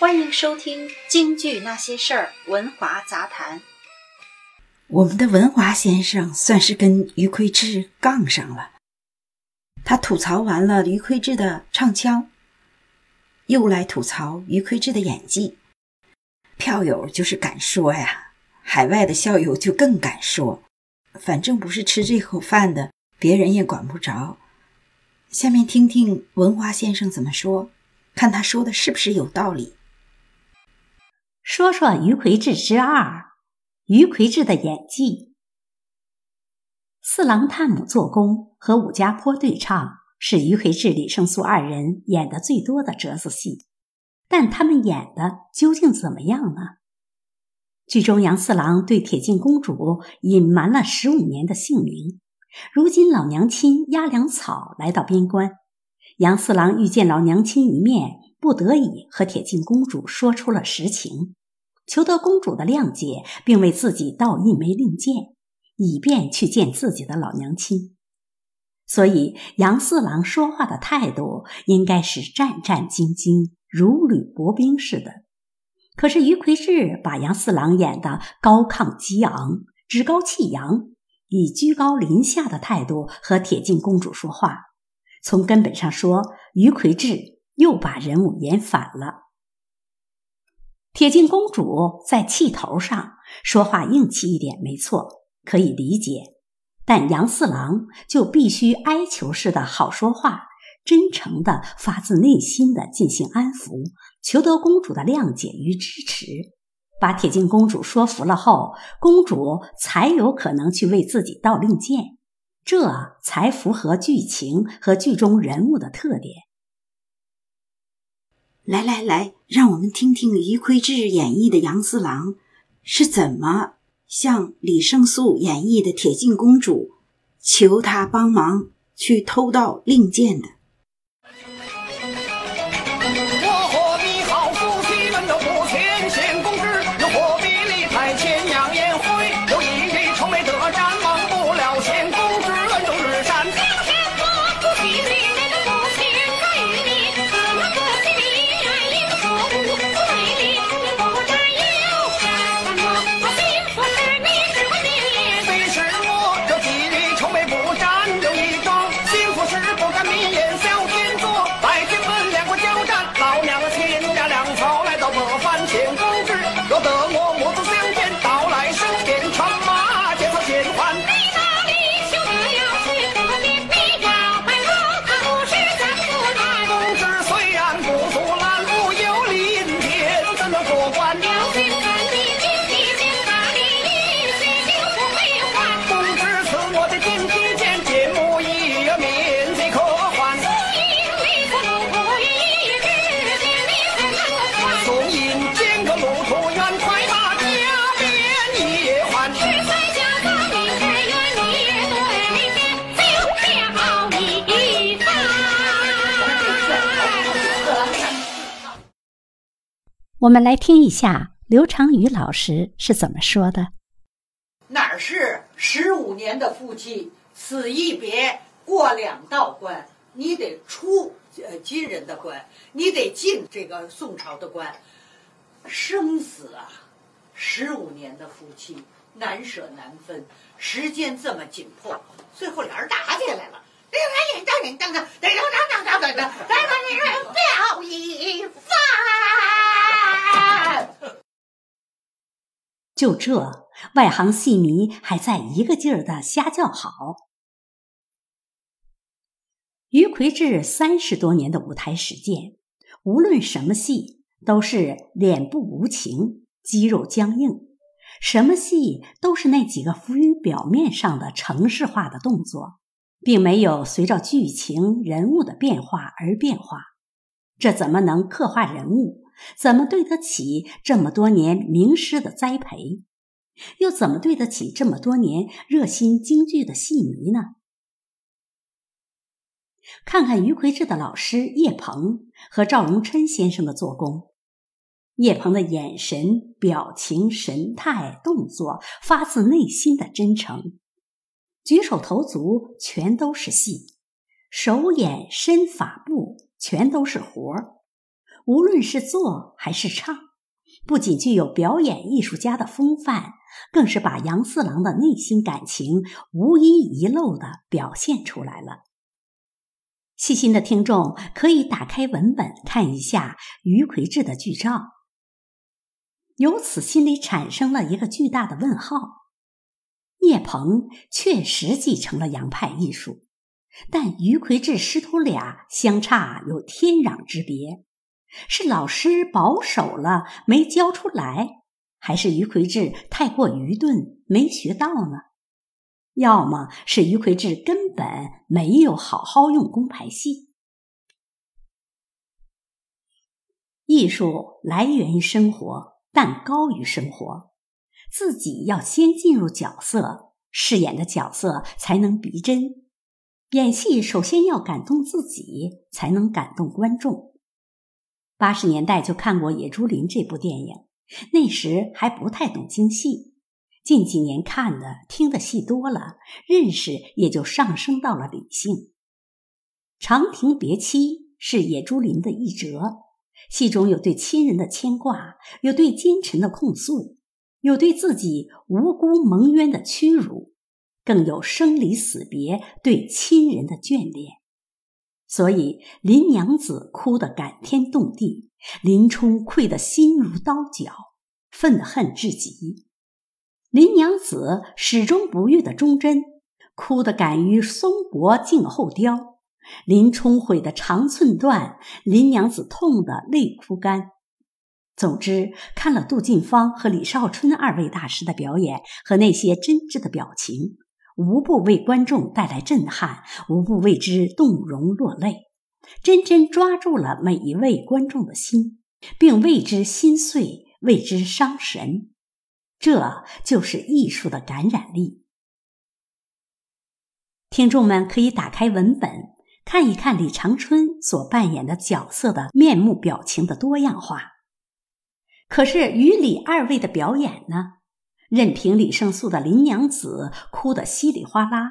欢迎收听《京剧那些事儿》文华杂谈。我们的文华先生算是跟于魁智杠上了。他吐槽完了于魁智的唱腔，又来吐槽于魁智的演技。票友就是敢说呀，海外的校友就更敢说。反正不是吃这口饭的，别人也管不着。下面听听文华先生怎么说，看他说的是不是有道理。说说于魁智之二，于魁智的演技。四郎探母做工和武家坡对唱是于魁智、李胜素二人演的最多的折子戏，但他们演的究竟怎么样呢？剧中杨四郎对铁镜公主隐瞒了十五年的姓名，如今老娘亲押粮草来到边关，杨四郎遇见老娘亲一面，不得已和铁镜公主说出了实情。求得公主的谅解，并为自己盗一枚令箭，以便去见自己的老娘亲。所以杨四郎说话的态度应该是战战兢兢，如履薄冰似的。可是于魁智把杨四郎演得高亢激昂、趾高气扬，以居高临下的态度和铁镜公主说话。从根本上说，于魁智又把人物演反了。铁镜公主在气头上说话硬气一点，没错，可以理解。但杨四郎就必须哀求似的好说话，真诚的、发自内心的进行安抚，求得公主的谅解与支持。把铁镜公主说服了后，公主才有可能去为自己盗令箭，这才符合剧情和剧中人物的特点。来来来，让我们听听于魁智演绎的杨四郎是怎么向李胜素演绎的铁镜公主求他帮忙去偷盗令箭的。我们来听一下刘长宇老师是怎么说的：“哪是十五年的夫妻，此一别过两道关，你得出呃金人的关，你得进这个宋朝的关，生死啊，十五年的夫妻难舍难分，时间这么紧迫，最后俩人打起来了。”哎呀，你等你等等，等等等，来吧，你说表一番。就这，外行戏迷还在一个劲儿的瞎叫好。于魁智三十多年的舞台实践，无论什么戏都是脸部无情、肌肉僵硬，什么戏都是那几个浮于表面上的城市化的动作。并没有随着剧情人物的变化而变化，这怎么能刻画人物？怎么对得起这么多年名师的栽培？又怎么对得起这么多年热心京剧的戏迷呢？看看于魁智的老师叶鹏和赵荣琛先生的做工，叶鹏的眼神、表情、神态、动作，发自内心的真诚。举手投足全都是戏，手眼身法步全都是活儿。无论是做还是唱，不仅具有表演艺术家的风范，更是把杨四郎的内心感情无一遗漏的表现出来了。细心的听众可以打开文本看一下于魁智的剧照，由此心里产生了一个巨大的问号：聂鹏确实继承了洋派艺术，但于魁智师徒俩相差有天壤之别，是老师保守了没教出来，还是于魁智太过愚钝没学到呢？要么是于魁智根本没有好好用功排戏。艺术来源于生活，但高于生活。自己要先进入角色，饰演的角色才能逼真。演戏首先要感动自己，才能感动观众。八十年代就看过《野猪林》这部电影，那时还不太懂京戏。近几年看的、听的戏多了，认识也就上升到了理性。《长亭别妻》是野猪林的一折，戏中有对亲人的牵挂，有对奸臣的控诉，有对自己无辜蒙冤的屈辱，更有生离死别对亲人的眷恋。所以林娘子哭得感天动地，林冲愧得心如刀绞，愤恨至极。林娘子始终不渝的忠贞，哭得敢于松柏静后凋；林冲悔得肠寸断，林娘子痛得泪哭干。总之，看了杜近芳和李少春二位大师的表演和那些真挚的表情，无不为观众带来震撼，无不为之动容落泪，真真抓住了每一位观众的心，并为之心碎，为之伤神。这就是艺术的感染力。听众们可以打开文本，看一看李长春所扮演的角色的面目表情的多样化。可是与李二位的表演呢？任凭李胜素的林娘子哭得稀里哗啦，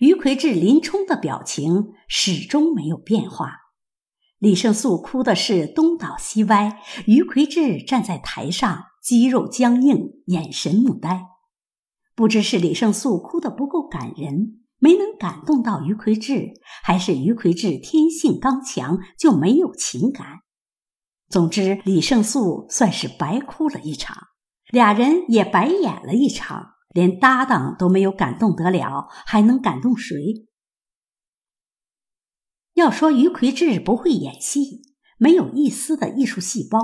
于魁智、林冲的表情始终没有变化。李胜素哭的是东倒西歪，于魁智站在台上。肌肉僵硬，眼神木呆，不知是李胜素哭得不够感人，没能感动到于魁智，还是于魁智天性刚强就没有情感。总之，李胜素算是白哭了一场，俩人也白演了一场，连搭档都没有感动得了，还能感动谁？要说于魁智不会演戏，没有一丝的艺术细胞。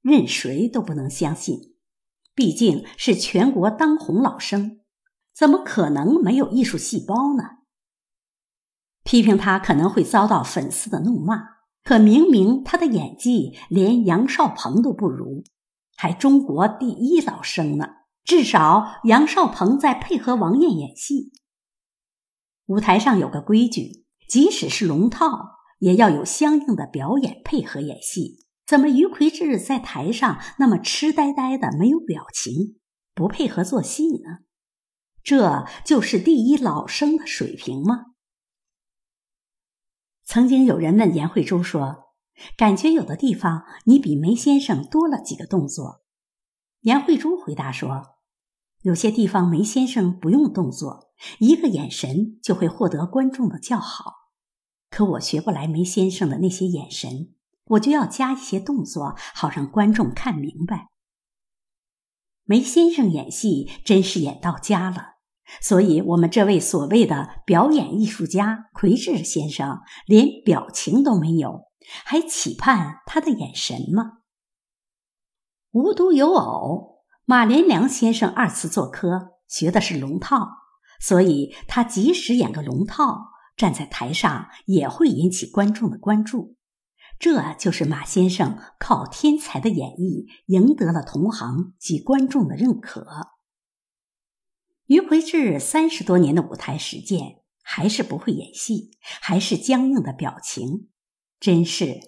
任谁都不能相信，毕竟是全国当红老生，怎么可能没有艺术细胞呢？批评他可能会遭到粉丝的怒骂，可明明他的演技连杨少鹏都不如，还中国第一老生呢。至少杨少鹏在配合王艳演戏。舞台上有个规矩，即使是龙套，也要有相应的表演配合演戏。怎么于魁智在台上那么痴呆呆的，没有表情，不配合做戏呢？这就是第一老生的水平吗？曾经有人问严慧珠说：“感觉有的地方你比梅先生多了几个动作。”严慧珠回答说：“有些地方梅先生不用动作，一个眼神就会获得观众的叫好。可我学不来梅先生的那些眼神。”我就要加一些动作，好让观众看明白。梅先生演戏真是演到家了，所以我们这位所谓的表演艺术家奎志先生连表情都没有，还期盼他的眼神吗？无独有偶，马连良先生二次做科学的是龙套，所以他即使演个龙套，站在台上也会引起观众的关注。这就是马先生靠天才的演绎赢得了同行及观众的认可。于魁智三十多年的舞台实践，还是不会演戏，还是僵硬的表情，真是。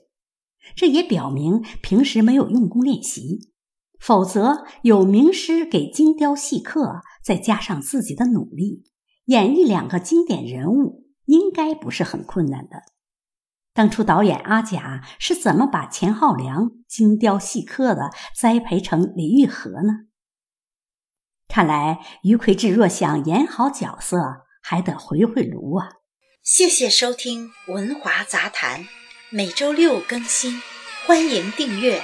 这也表明平时没有用功练习，否则有名师给精雕细刻，再加上自己的努力，演绎两个经典人物，应该不是很困难的。当初导演阿甲是怎么把钱浩良精雕细刻的栽培成李玉和呢？看来于魁智若想演好角色，还得回回炉啊！谢谢收听《文华杂谈》，每周六更新，欢迎订阅。